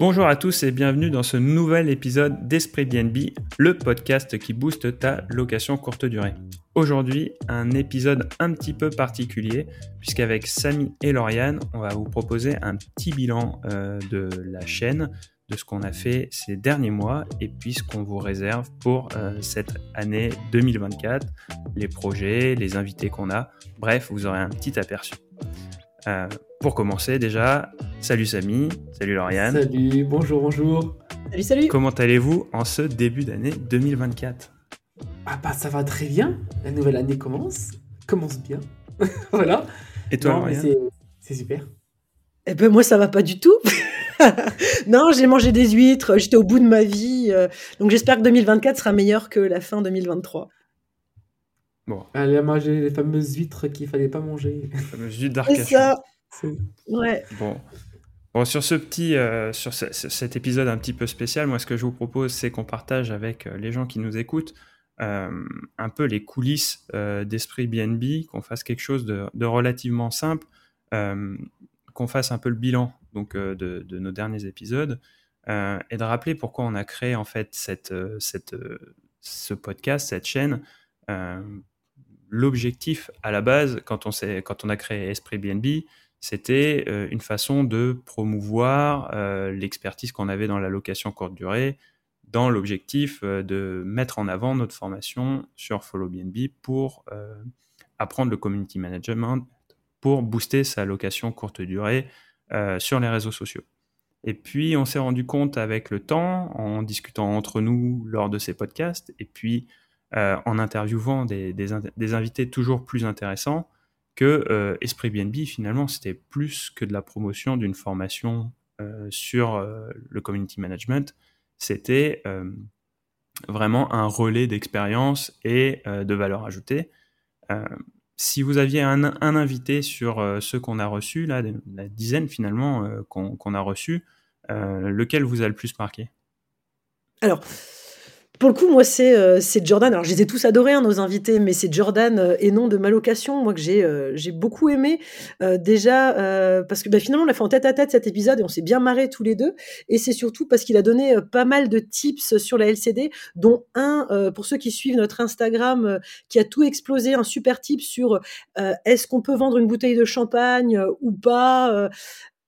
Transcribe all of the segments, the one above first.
Bonjour à tous et bienvenue dans ce nouvel épisode d'Esprit BNB, le podcast qui booste ta location courte durée. Aujourd'hui, un épisode un petit peu particulier, puisqu'avec Samy et Lauriane, on va vous proposer un petit bilan euh, de la chaîne, de ce qu'on a fait ces derniers mois et puis ce qu'on vous réserve pour euh, cette année 2024, les projets, les invités qu'on a. Bref, vous aurez un petit aperçu. Euh, pour commencer, déjà, salut Samy, salut Lauriane. Salut, bonjour, bonjour. Salut, salut. Comment allez-vous en ce début d'année 2024 Ah bah ça va très bien, la nouvelle année commence, commence bien. voilà. Et toi, Non, Lauriane? c'est- c'est super. Eh ben moi ça va pas du tout. non, j'ai mangé des huîtres, j'étais au bout de ma vie, euh, donc j'espère que 2024 sera meilleur que la fin 2023. Bon, Elle a mangé les fameuses huîtres qu'il fallait pas manger. fameux jus C'est d'Arcachon. ça. C'est- Ouais. Bon. Bon, sur ce petit, euh, sur ce- ce- cet épisode un petit peu spécial, moi, ce que je vous propose, c'est qu'on partage avec euh, les gens qui nous écoutent euh, un peu les coulisses euh, d'Esprit BNB, qu'on fasse quelque chose de, de relativement simple, euh, qu'on fasse un peu le bilan donc euh, de, de nos derniers épisodes euh, et de rappeler pourquoi on a créé en fait cette, cette, ce podcast, cette chaîne. L'objectif à la base, quand on, a créé Esprit BNB, c'était euh, une façon de promouvoir euh, l'expertise qu'on avait dans la location courte durée, dans l'objectif euh, de mettre en avant notre formation sur Follow BNB pour apprendre le community management, pour booster sa location courte durée sur les réseaux sociaux. Et puis, on s'est rendu compte avec le temps, en discutant entre nous lors de ces podcasts, et puis euh, en interviewant des, des des invités toujours plus intéressants, que euh, Esprit BNB, finalement, c'était plus que de la promotion d'une formation euh, sur euh, le community management. C'était euh, vraiment un relais d'expérience et euh, de valeur ajoutée. Si vous aviez un, un invité sur ceux qu'on a reçus, là, la dizaine finalement qu'on qu'on a reçus, lequel vous a le plus marqué? Alors, pour le coup, moi, c'est euh, Jordan. Alors, je les ai tous adorés, hein, nos invités, mais c'est Jordan euh, et non de ma location, moi, que j'ai euh, j'ai beaucoup aimé. Euh, déjà, parce que bah, finalement, on a fait en tête à tête cet épisode et on s'est bien marré tous les deux. Et c'est surtout parce qu'il a donné pas mal de tips sur la LCD, dont un, pour ceux qui suivent notre Instagram, qui a tout explosé, un super tip sur est-ce qu'on peut vendre une bouteille de champagne ou pas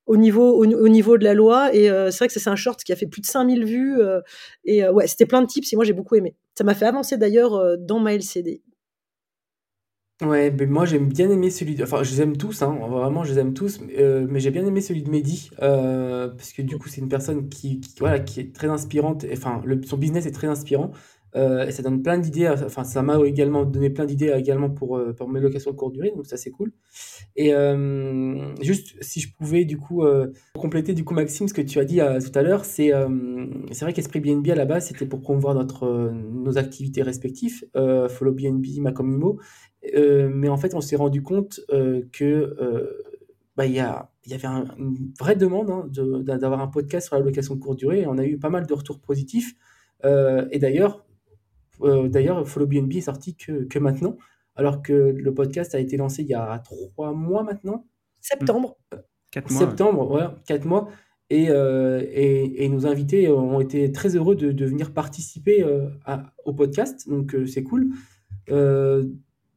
au niveau, au, au niveau de la loi. Et euh, c'est vrai que c'est un short qui a fait plus de 5000 vues. euh, et euh, ouais, c'était plein de tips et moi j'ai beaucoup aimé. Ça m'a fait avancer d'ailleurs dans ma LCD. Ouais, mais moi j'aime bien aimé celui de... Enfin, je les aime tous, hein, vraiment, je les aime tous, mais, j'ai bien aimé celui de Mehdi, parce que du coup, c'est une personne qui, qui, voilà, qui est très inspirante, enfin, le, son business est très inspirant, et ça donne plein d'idées, enfin, ça m'a également donné plein d'idées également pour, euh, pour mes locations de courte durée, donc ça c'est cool. Et euh, juste, si je pouvais du coup euh, compléter du coup Maxime, ce que tu as dit euh, tout à l'heure, c'est euh, c'est vrai qu'Esprit BNB à la base, c'était pour promouvoir notre, euh, nos activités respectives, euh, Follow BNB, Macomimo, euh, mais en fait, on s'est rendu compte euh, que euh, bah, il y y avait un- une vraie demande hein, d'avoir un podcast sur la location de courte durée et on a eu pas mal de retours positifs. Euh, et d'ailleurs, euh, d'ailleurs, Follow BNB est sorti que, que maintenant, alors que le podcast a été lancé il y a trois mois maintenant, Septembre. Quatre mois. ouais. septembre, voilà, quatre mois. Et, euh, et, et nos invités ont été très heureux de, de venir participer euh, à- au podcast, donc euh, c'est cool.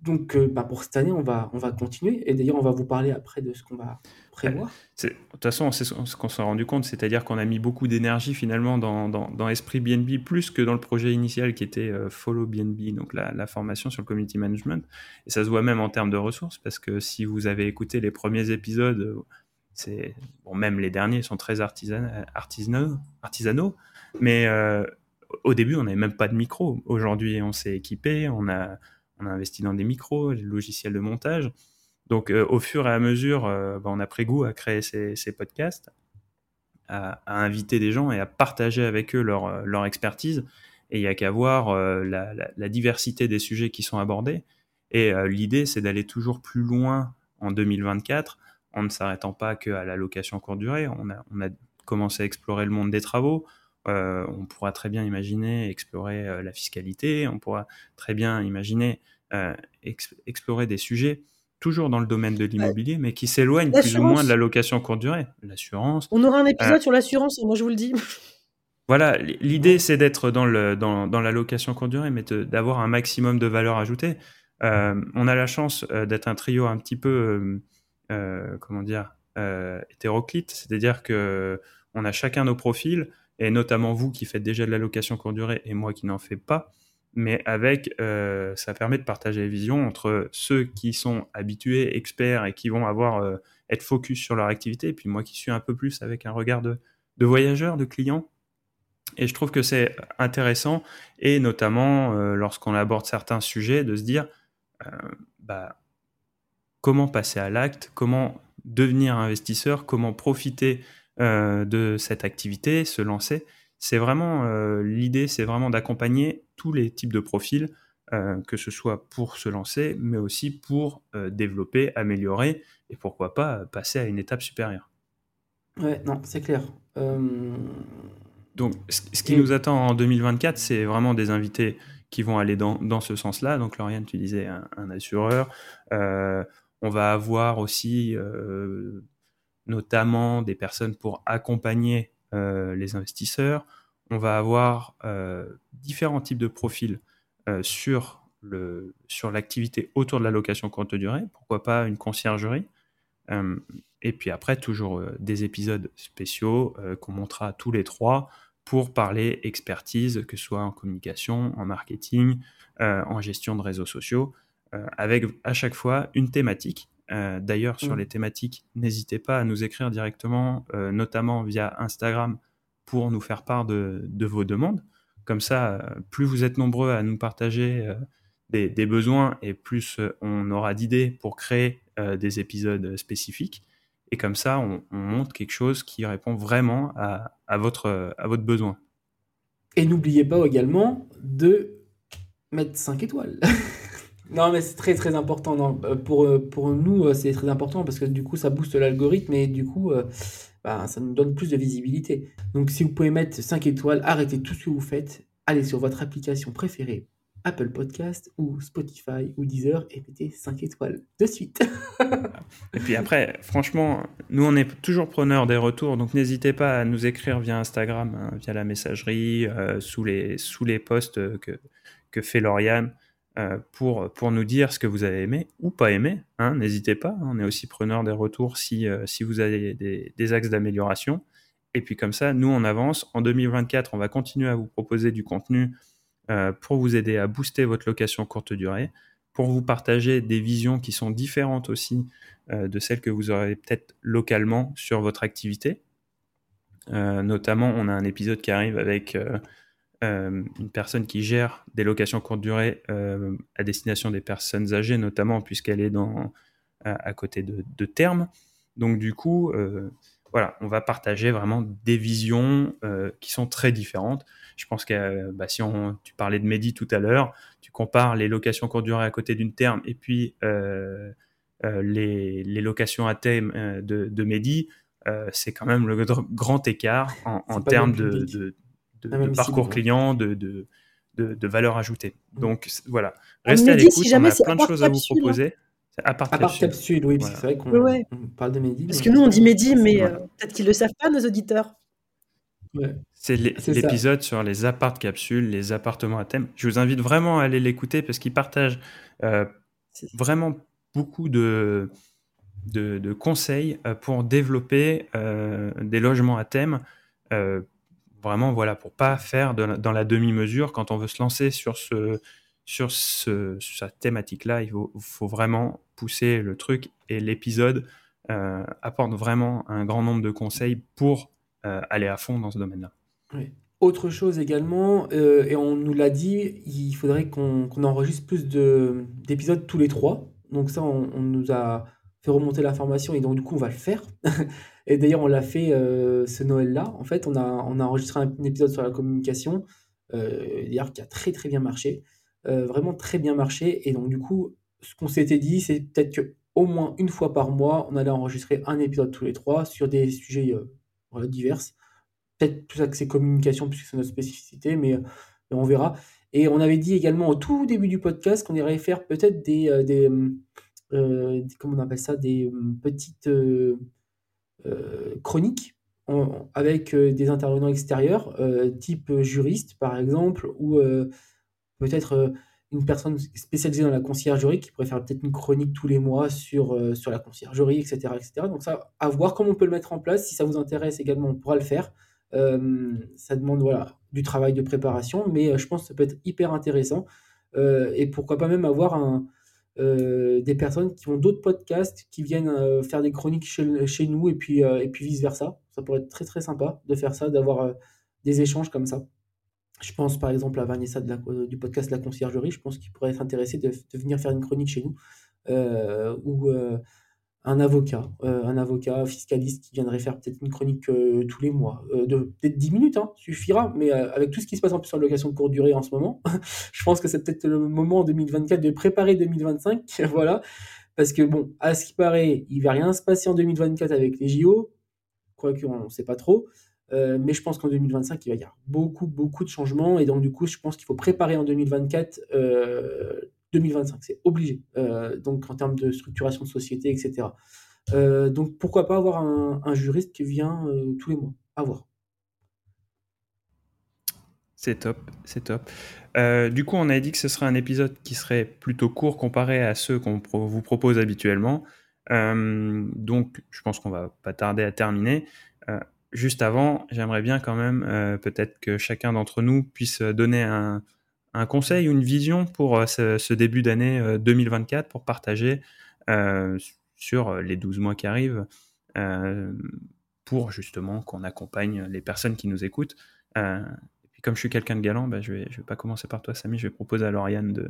Euh, donc euh, bah, pour cette année, on va, on va continuer. Et d'ailleurs, on va vous parler après de ce qu'on va prévoir. C'est- De toute façon, c'est ce qu'on s'est rendu compte, c'est-à-dire qu'on a mis beaucoup d'énergie finalement dans, dans, Esprit BNB, plus que dans le projet initial qui était euh, Follow BNB, donc la, formation sur le community management. Et ça se voit même en termes de ressources, parce que si vous avez écouté les premiers épisodes, euh, c'est bon, même les derniers sont très artisan, artisanaux, artisanaux, mais euh, au début, on n'avait même pas de micro. Aujourd'hui, on s'est équipé, on a, on a investi dans des micros, des logiciels de montage. Donc, euh, au fur et à mesure, euh, bah, on a pris goût à créer ces, podcasts, à, inviter des gens et à partager avec eux leur, euh, expertise. Et il n'y a qu'à voir la, diversité des sujets qui sont abordés. Et l'idée, c'est d'aller toujours plus loin en 2024, en ne s'arrêtant pas qu'à la location courte durée. On a commencé à explorer le monde des travaux. Euh, on pourra très bien imaginer explorer euh, la fiscalité. On pourra très bien imaginer euh, ex- explorer des sujets toujours dans le domaine de l'immobilier, mais qui s'éloignent plus ou moins de la location courte durée. L'assurance. On aura un épisode sur l'assurance, moi je vous le dis. Voilà, l'idée c'est d'être dans, le, dans, dans la location courte durée, mais d'avoir un maximum de valeur ajoutée. on a la chance d'être un trio un petit peu, comment dire, hétéroclite, c'est-à-dire que on a chacun nos profils, et notamment vous qui faites déjà de la location courte durée et moi qui n'en fais pas. Mais avec, euh, ça permet de partager les visions entre ceux qui sont habitués, experts et qui vont avoir euh, être focus sur leur activité, et puis moi qui suis un peu plus avec un regard de, voyageur, de client. Et je trouve que c'est intéressant, et notamment euh, lorsqu'on aborde certains sujets, de se dire bah, comment passer à l'acte, comment devenir investisseur, comment profiter de cette activité, se lancer c'est vraiment euh, l'idée, c'est vraiment d'accompagner tous les types de profils, euh, que ce soit pour se lancer, mais aussi pour euh, développer, améliorer et pourquoi pas passer à une étape supérieure. Ouais, non, c'est clair. Donc, ce qui nous attend en 2024, c'est vraiment des invités qui vont aller dans, dans ce sens-là. Donc, Lauriane, tu disais un, un assureur. on va avoir aussi notamment des personnes pour accompagner euh, les investisseurs. On va avoir euh, différents types de profils euh, sur sur l'activité autour de la location courte durée, pourquoi pas une conciergerie. et puis après, toujours des épisodes spéciaux qu'on montrera tous les trois pour parler expertise, que ce soit en communication, en marketing, en gestion de réseaux sociaux, avec à chaque fois une thématique euh, d'ailleurs, sur mm. les thématiques, n'hésitez pas à nous écrire directement, euh, notamment via Instagram, pour nous faire part de, vos demandes. Comme ça, euh, plus vous êtes nombreux à nous partager des, besoins et plus on aura d'idées pour créer des épisodes spécifiques. Et comme ça, on, monte quelque chose qui répond vraiment à, votre, à votre besoin. Et n'oubliez pas également de mettre 5 étoiles. Non, mais c'est très très important. Non. Euh, pour, euh, pour nous, euh, c'est très important parce que du coup, ça booste l'algorithme et du coup, bah, ça nous donne plus de visibilité. Donc, si vous pouvez mettre 5 étoiles, arrêtez tout ce que vous faites, allez sur votre application préférée, Apple Podcast ou Spotify ou Deezer et mettez 5 étoiles de suite. et puis après, franchement, nous, on est toujours preneurs des retours, donc n'hésitez pas à nous écrire via Instagram, hein, via la messagerie, sous, les, sous les posts que, que fait Lauriane. Euh, pour, pour nous dire ce que vous avez aimé ou pas aimé. Hein, N'hésitez pas, on est aussi preneur des retours si, euh, si vous avez des, des axes d'amélioration. Et puis comme ça, nous, on avance. En 2024, on va continuer à vous proposer du contenu euh, pour vous aider à booster votre location courte durée, pour vous partager des visions qui sont différentes aussi de celles que vous aurez peut-être localement sur votre activité. notamment, on a un épisode qui arrive avec euh, une personne qui gère des locations courte durée euh, à destination des personnes âgées, notamment puisqu'elle est dans, à, côté de, de termes. Donc du coup, euh, voilà, on va partager vraiment des visions qui sont très différentes. Je pense que bah, si on, tu parlais de Mehdi tout à l'heure, tu compares les locations courte durée à côté d'une terme et puis les, les, locations à thème de, de Mehdi, c'est quand même le grand écart en, en termes de, de, parcours client, de, de, de, valeur ajoutée. Mm. Donc voilà, restez à l'écoute, on a plein de choses à vous hein. proposer. À part, à part capsule. oui, c'est vrai qu'on parle de Mehdi. Parce que nous, on dit Mehdi, mais euh, peut-être qu'ils ne le savent pas, nos auditeurs. C'est l'épisode sur les appart capsules, les appartements à thème. Je vous invite vraiment à aller l'écouter parce qu'il partage euh, vraiment beaucoup de, de, de conseils euh, pour développer des logements à thème Vraiment, voilà, pour pas faire dans la demi-mesure quand on veut se lancer sur ce sur ce, cette thématique-là, il faut, vraiment pousser le truc et l'épisode euh, apporte vraiment un grand nombre de conseils pour euh, aller à fond dans ce domaine-là. Autre chose également, euh, et on nous l'a dit, il faudrait qu'on enregistre plus d'épisodes tous les trois. Donc ça, on, on, nous a fait remonter l'information et donc du coup on va le faire. Et d'ailleurs, on l'a fait euh, ce Noël-là. En fait, on a, enregistré un, épisode sur la communication, euh, d'ailleurs, qui a très très bien marché. Euh, vraiment très bien marché. Et donc, du coup, ce qu'on s'était dit, c'est peut-être qu'au moins une fois par mois, on allait enregistrer un épisode tous les trois sur des sujets divers. Peut-être plus axé communication, puisque c'est notre spécificité, mais, on verra. Et on avait dit également au tout début du podcast qu'on irait faire peut-être des, comment on appelle ça, des petites chroniques avec des intervenants extérieurs, type juriste par exemple, ou peut-être une personne spécialisée dans la conciergerie qui pourrait faire peut-être une chronique tous les mois sur, sur la conciergerie, etc., etc. Donc ça, à voir comment on peut le mettre en place. Si ça vous intéresse également, on pourra le faire. ça demande voilà, du travail de préparation, mais je pense que ça peut être hyper intéressant. et pourquoi pas même avoir un, des personnes qui ont d'autres podcasts, qui viennent faire des chroniques chez, nous, et puis, et puis vice-versa. Ça pourrait être très très sympa de faire ça, d'avoir des échanges comme ça. Je pense par exemple à Vanessa de la, du podcast La Conciergerie, je pense qu'il pourrait être intéressé de, venir faire une chronique chez nous, euh, ou euh, un avocat, euh, un avocat fiscaliste qui viendrait faire peut-être une chronique tous les mois, de peut-être 10 minutes, hein, suffira, mais avec tout ce qui se passe en plus en location de courte durée en ce moment, je pense que c'est peut-être le moment en 2024 de préparer 2025, voilà, parce que bon, à ce qui paraît, il va rien se passer en 2024 avec les JO, quoique on ne sait pas trop. Euh, mais je pense qu'en 2025, il va y avoir beaucoup, beaucoup de changements. Et donc, du coup, je pense qu'il faut préparer en 2024, 2025. Euh, c'est obligé. Euh, donc, en termes de structuration de société, etc. donc, pourquoi pas avoir un, juriste qui vient tous les mois À voir. C'est top, c'est top. du coup, on a dit que ce serait un épisode qui serait plutôt court comparé à ceux qu'on vous propose habituellement. donc, je pense qu'on va pas tarder à terminer juste avant, j'aimerais bien quand même euh, peut-être que chacun d'entre nous puisse donner un, conseil ou une vision pour euh, ce, début d'année 2024 euh, pour partager sur les 12 mois qui arrivent pour justement qu'on accompagne les personnes qui nous écoutent. et puis comme je suis quelqu'un de galant, bah, je ne vais, je vais pas commencer par toi Samy, je vais proposer à Lauriane de,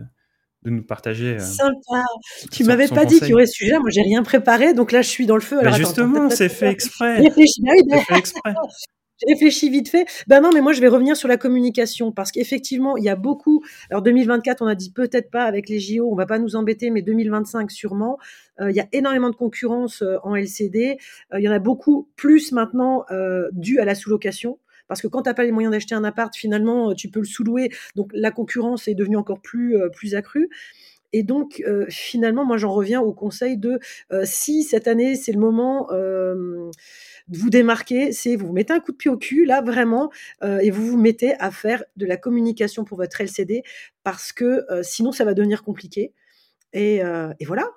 de nous partager. Euh, Sympa. Tu m'avais pas dit qu'il y aurait ce sujet. Moi, j'ai rien préparé, donc là, je suis dans le feu. Alors, justement, c'est fait exprès. J'ai réfléchi vite fait. Ben non, mais moi, je vais revenir sur la communication parce qu'effectivement, il y a beaucoup. Alors, 2024, on a dit peut-être pas avec les JO, on va pas nous embêter, mais 2025, sûrement. Euh, il y a énormément de concurrence euh, en LCD. il y en a beaucoup plus maintenant dû à la sous-location. Parce que quand tu n'as pas les moyens d'acheter un appart, finalement, euh, tu peux le sous-louer. Donc la concurrence est devenue encore plus, euh, plus accrue. Et donc, euh, finalement, moi, j'en reviens au conseil de si cette année, c'est le moment de vous démarquer, c'est vous, vous mettez un coup de pied au cul, là, vraiment, et vous vous mettez à faire de la communication pour votre LCD, parce que sinon, ça va devenir compliqué. Et, et, voilà,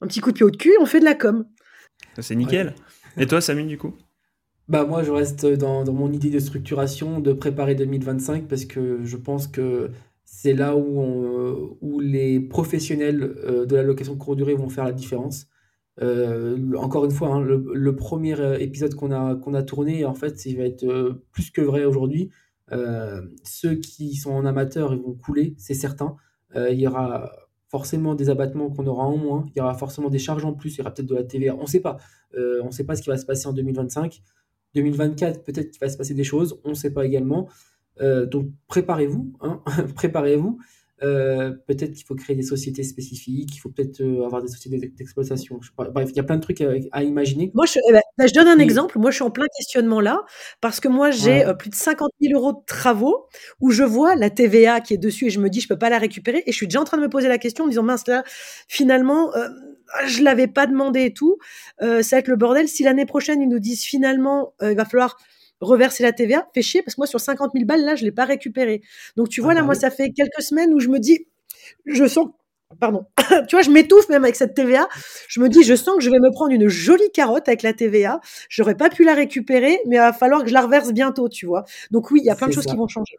un petit coup de pied au cul, on fait de la com. C'est nickel. Et toi, Samy, du coup? Bah moi, je reste dans, dans, mon idée de structuration, de préparer 2025, parce que je pense que c'est là où, où les professionnels euh, de la location courte durée vont faire la différence. Euh, encore une fois, hein, le, premier euh, épisode qu'on a, a tourné, en fait, il va être plus que vrai aujourd'hui. ceux qui sont en amateur, ils vont couler, c'est certain. il y aura forcément des abattements qu'on aura en moins, il y aura forcément des charges en plus, il y aura peut-être de la TVA, on ne sait pas. on ne sait pas ce qui va se passer en 2025. 2024, peut-être qu'il va se passer des choses, on ne sait pas également. Euh, donc préparez-vous, hein, préparez-vous. Euh, peut-être qu'il faut créer des sociétés spécifiques, il faut peut-être euh, avoir des sociétés d'exploitation. Bref, il y a plein de trucs à, imaginer. Moi, je, eh ben, je donne un exemple. Moi, je suis en plein questionnement là, parce que moi, j'ai plus de 50 000 euros de travaux où je vois la TVA qui est dessus et je me dis, je peux pas la récupérer. Et je suis déjà en train de me poser la question en me disant, mince, là, finalement, je l'avais pas demandé et tout. Ça va être le bordel. Si l'année prochaine, ils nous disent finalement, il va falloir reverser la TVA, fait chier, parce que moi, sur 50 000 balles, là, je l'ai pas récupéré. Donc, tu vois, ah là, bah moi, ça fait quelques semaines où je me dis, je sens, pardon, tu vois, je m'étouffe même avec cette TVA. Je me dis, je sens que je vais me prendre une jolie carotte avec la TVA. J'aurais pas pu la récupérer, mais il va falloir que je la reverse bientôt, tu vois. Donc, oui, il y a plein de choses qui vont changer.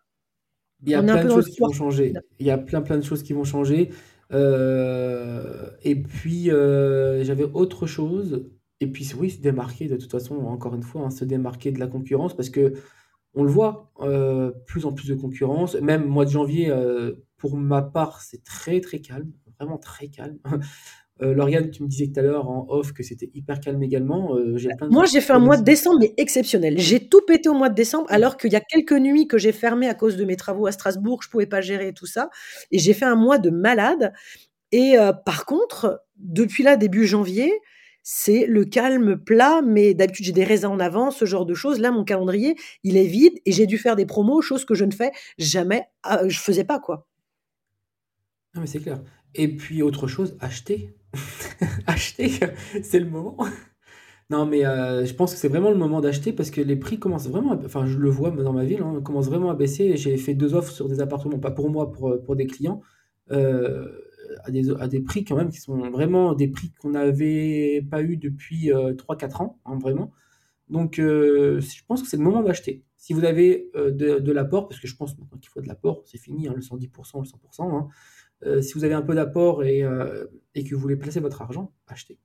Il y a plein de choses qui vont changer. Il y a plein, plein de choses qui vont changer. Euh, et puis, euh, j'avais autre chose. Et puis, oui, se démarquer, de toute façon, encore une fois, hein, se démarquer de la concurrence, parce que on le voit, euh, plus en plus de concurrence. Même mois de janvier, pour ma part, c'est très, très calme, vraiment très calme. Euh, Lauriane, tu me disais tout à l'heure en off que c'était hyper calme également. Euh, Moi, j'ai fait un mois de décembre, mais exceptionnel. J'ai tout pété au mois de décembre, alors qu'il y a quelques nuits que j'ai fermé à cause de mes travaux à Strasbourg, je pouvais pas gérer tout ça. Et j'ai fait un mois de malade. Et euh, par contre, depuis là, début janvier, c'est le calme plat, mais d'habitude j'ai des raisins en avance, ce genre de choses. Là, mon calendrier, il est vide et j'ai dû faire des promos, chose que je ne fais jamais, je faisais pas quoi. Non, mais c'est clair. Et puis autre chose, acheter. acheter, c'est le moment. Non, mais euh, je pense que c'est vraiment le moment d'acheter parce que les prix commencent vraiment, à- enfin je le vois dans ma ville, hein, commencent vraiment à baisser. J'ai fait deux offres sur des appartements, pas pour moi, pour, pour des clients, euh, à des, prix quand même qui sont vraiment des prix qu'on n'avait pas eu depuis euh, 3-4 ans, hein, vraiment. Donc euh, je pense que c'est le moment d'acheter. Si vous avez euh, de, l'apport, parce que je pense maintenant qu'il faut de l'apport, c'est fini, hein, le 110%, le 100%, hein. Euh, si vous avez un peu d'apport et, euh, et que vous voulez placer votre argent, achetez.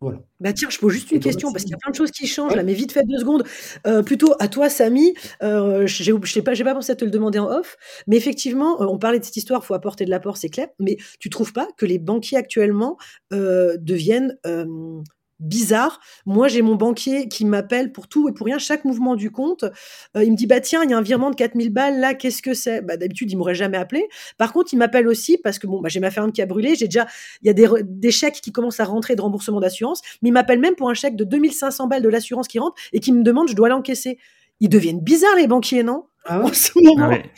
Voilà. Bah tiens, je pose juste une question parce qu'il y a plein de choses qui changent Ouais. là, mais vite fait deux secondes. Euh, plutôt à toi, Samy. Euh, je sais pas, j'ai pas pensé à te le demander en off, mais effectivement, euh, on parlait de cette histoire, faut apporter de l'apport, c'est clair. Mais tu trouves pas que les banquiers actuellement euh, deviennent bizarres Moi, j'ai mon banquier qui m'appelle pour tout et pour rien, chaque mouvement du compte. Euh, il me dit bah tiens, il y a un virement de 4000 balles là, qu'est-ce que c'est? Bah d'habitude, il m'aurait jamais appelé. Par contre, il m'appelle aussi parce que bon, bah, j'ai ma ferme qui a brûlé, j'ai déjà il y a des, chèques qui commencent à rentrer de remboursement d'assurance, mais il m'appelle même pour un chèque de 2500 balles de l'assurance qui rentre et qui me demande, je dois l'encaisser. Ils deviennent bizarres, les banquiers, non? Ah En ce moment. Ah ouais.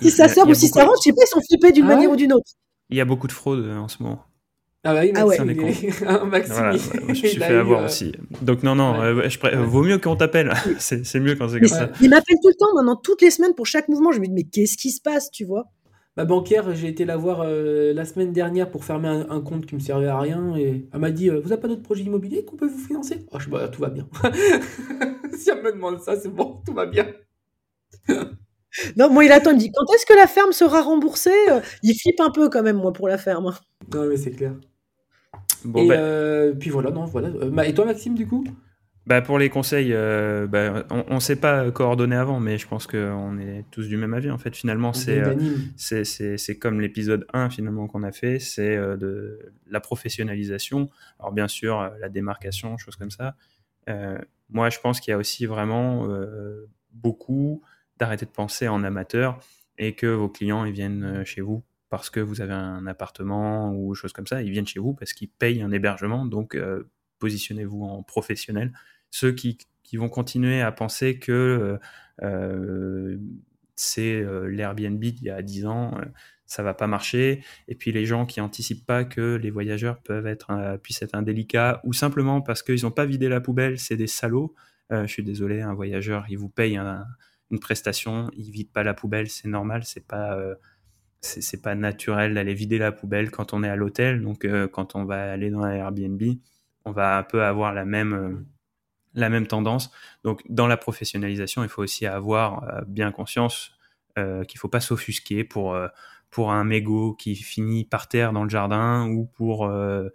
Si ça sort Il y ou a si beaucoup- ça rentre, je sais pas, ils sont flippés d'une Ah manière ouais? ou d'une autre. Il y a beaucoup de fraude euh, en ce moment. Ah bah oui, Ah ouais. Il est- Maxime, Voilà, il- ouais, moi, je me suis fait avoir euh, aussi. Donc non, non, ouais. euh, je euh, Ouais. vaut mieux qu'on t'appelle. c'est mieux quand c'est comme ça. il m'appelle tout le temps, maintenant, toutes les semaines, pour chaque mouvement. Je me dis, mais qu'est-ce qui se passe, tu vois? Ma banquière, j'ai été la voir euh, la semaine dernière pour fermer un, un compte qui me servait à rien et elle m'a dit euh, Vous n'avez pas d'autres projets immobiliers qu'on peut vous financer? Ah, je bah, tout va bien. si elle me demande ça, c'est bon, tout va bien. Non, moi, il attend, il me dit, quand est-ce que la ferme sera remboursée? Il flippe un peu quand même, moi, pour la ferme. Non, mais c'est clair. Bon, et bah, euh, puis voilà, non, voilà. Euh, et toi, Maxime, du coup? Bah, pour les conseils, euh, bah, on ne s'est pas coordonné avant, mais je pense qu'on est tous du même avis. En fait, finalement, c'est euh, c'est comme l'épisode 1 finalement qu'on a fait, c'est euh, de la professionnalisation. Alors bien sûr, la démarcation, choses comme ça. Moi, je pense qu'il y a aussi vraiment beaucoup d'arrêter de penser en amateur et que vos clients ils viennent chez vous parce que vous avez un appartement ou choses comme ça. Ils viennent chez vous parce qu'ils payent un hébergement. Donc, euh, positionnez-vous en professionnel. Ceux qui, vont continuer à penser que euh, euh, c'est l'Airbnb d'il y a 10 ans, ça va pas marcher. Et puis les gens qui anticipent pas que les voyageurs peuvent être, puissent être indélicats ou simplement parce qu'ils n'ont pas vidé la poubelle, c'est des salauds. Je suis désolé, un voyageur, il vous paye un- une prestation, il vide pas la poubelle, c'est normal, c'est pas c'est pas naturel d'aller vider la poubelle quand on est à l'hôtel. Donc euh, quand on va aller dans Airbnb, on va un peu avoir la même euh, la même tendance. Donc, dans la professionnalisation, il faut aussi avoir euh, bien conscience euh, qu'il faut pas s'offusquer pour, euh, pour un mégot qui finit par terre dans le jardin ou pour, euh,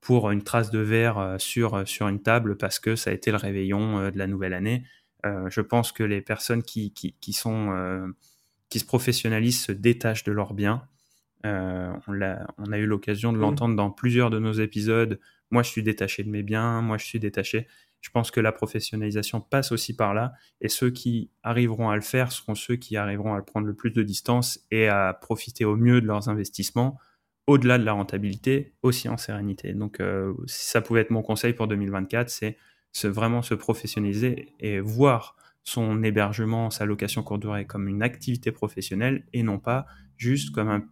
pour une trace de verre sur, sur une table parce que ça a été le réveillon de la nouvelle année. Je pense que les personnes qui, qui, qui sont, qui se professionnalisent se détachent de leurs biens. Euh, on, a eu l'occasion de Mm. l'entendre dans plusieurs de nos épisodes. Moi, je suis détaché de mes biens. Moi, je suis détaché. Je pense que la professionnalisation passe aussi par là. Et ceux qui arriveront à le faire seront ceux qui arriveront à prendre le plus de distance et à profiter au mieux de leurs investissements, au-delà de la rentabilité, aussi en sérénité. Donc, euh, si ça pouvait être mon conseil pour 2024, c'est se, vraiment se professionnaliser et voir son hébergement, sa location courte durée comme une activité professionnelle et non pas juste comme un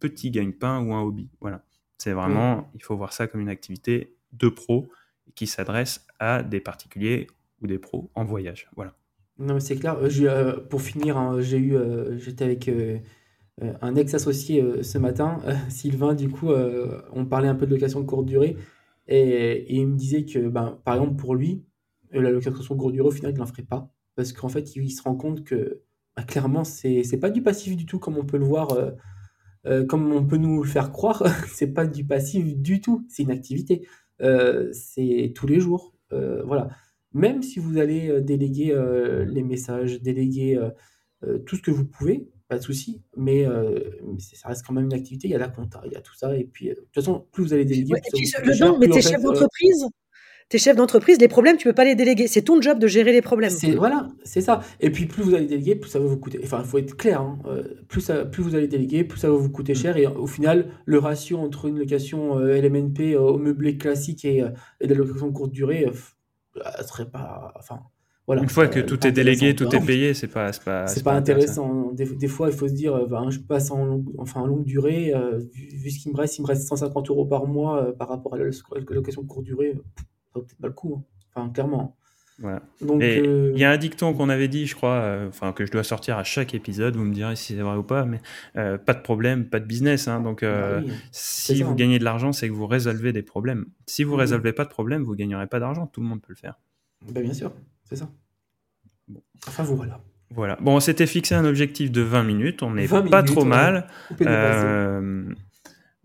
petit gagne-pain ou un hobby. Voilà. C'est vraiment, il faut voir ça comme une activité de pro qui s'adresse à des particuliers ou des pros en voyage. Voilà. Non, mais c'est clair. Euh, euh, pour finir, hein, j'ai eu, euh, j'étais avec un ex-associé ce matin, Sylvain. Du coup, on parlait un peu de location de courte durée. Et, et il me disait que, ben, par exemple, pour lui, la location de courte durée, au final, il n'en ferait pas. Parce qu'en fait, il, il se rend compte que, ben, clairement, c'est, c'est pas du passif du tout, comme on peut le voir, euh, euh, comme on peut nous le faire croire. c'est pas du passif du tout. C'est une activité. Euh, c'est tous les jours. Voilà. Même si vous allez déléguer les messages, déléguer tout ce que vous pouvez, pas de souci, mais, euh, ça reste quand même une activité. Il y a la compta, il y a tout ça. Et puis, euh, de toute façon, plus vous allez déléguer, Ouais, plus et ça vous le mais t'es chef d'entreprise. T'es chef d'entreprise, les problèmes, tu peux pas les déléguer. C'est ton job de gérer les problèmes. C'est voilà, c'est ça. Et puis plus vous allez déléguer, plus ça va vous coûter. Enfin, il faut être clair. hein, euh, plus ça, plus vous allez déléguer, plus ça va vous coûter cher. Et au final, le ratio entre une location euh, LMNP euh, au meublé classique et, euh, et de la location courte durée, euh, euh, serait pas. Enfin, voilà. Une fois que tout est délégué, tout est payé, c'est pas, c'est pas, C'est pas intéressant. Des, des fois, il faut se dire, ben, je passe en enfin, en longue durée, euh, vu, vu ce qu'il me reste, il me reste 150 euros par mois euh, par rapport à la location de courte durée, euh, vaut peut-être pas le coup. hein. Enfin, clairement. Voilà. Donc, euh, il y a un dicton qu'on avait dit, je crois, euh, enfin que je dois sortir à chaque épisode. Vous me direz si c'est vrai ou pas, mais euh, pas de problème, pas de business. hein, donc, bah oui. si ça. vous gagnez de l'argent, c'est que vous résolvez des problèmes. Si vous Mhm. résolvez pas de problème, vous gagnerez pas d'argent. Tout le monde peut le faire. Ben, bien sûr, c'est ça. Enfin, voilà. Voilà. Bon, on s'était fixé un objectif de 20 minutes. On n'est 20 pas minutes, trop ouais. mal.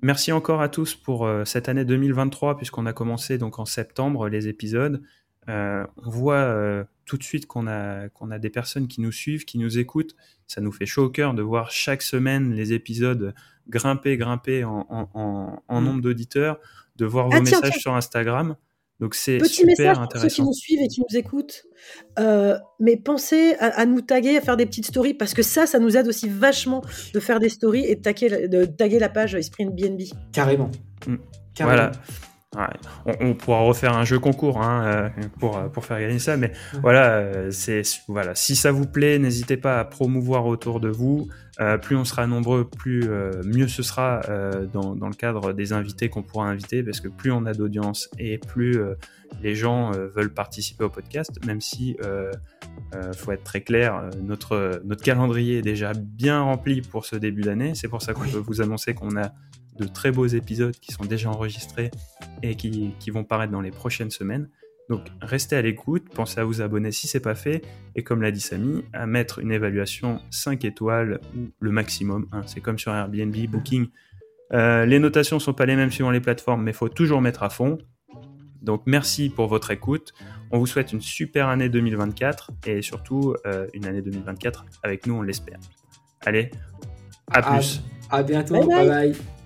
Merci encore à tous pour euh, cette année 2023, puisqu'on a commencé donc en septembre les épisodes. Euh, on voit euh, tout de suite qu'on a, qu'on a des personnes qui nous suivent, qui nous écoutent. Ça nous fait chaud au cœur de voir chaque semaine les épisodes grimper, grimper en, en- en- en Mm. nombre d'auditeurs, de voir vos Ah, tiens, messages tiens. sur Instagram. Donc c'est Petit super message pour ceux qui nous suivent et qui nous écoutent. Euh, mais pensez à, à nous taguer, à faire des petites stories, parce que ça, ça nous aide aussi vachement de faire des stories et de taguer, la- de taguer la page Sprint BNB. Carrément. Mm. Carrément. Voilà. Ouais. On, on pourra refaire un jeu concours hein, euh, pour, euh, pour faire gagner ça, mais voilà, euh, c'est voilà. Si ça vous plaît, n'hésitez pas à promouvoir autour de vous. Euh, plus on sera nombreux, plus euh, mieux ce sera euh, dans, dans le cadre des invités qu'on pourra inviter, parce que plus on a d'audience et plus les gens veulent participer au podcast, même si euh, faut être très clair, notre notre calendrier est déjà bien rempli pour ce début d'année. C'est pour ça qu'on Oui. peut vous annoncer qu'on a de très beaux épisodes qui sont déjà enregistrés et qui, qui vont paraître dans les prochaines semaines. Donc restez à l'écoute, pensez à vous abonner si c'est pas fait, et comme l'a dit Samy, à mettre une évaluation 5 étoiles ou le maximum. hein. C'est comme sur Airbnb, Booking. Euh, les notations sont pas les mêmes suivant les plateformes, mais il faut toujours mettre à fond. Donc merci pour votre écoute. On vous souhaite une super année 2024 et surtout euh, une année 2024 avec nous, on l'espère. Allez, à À- plus. À bientôt. Bye bye. bye. bye.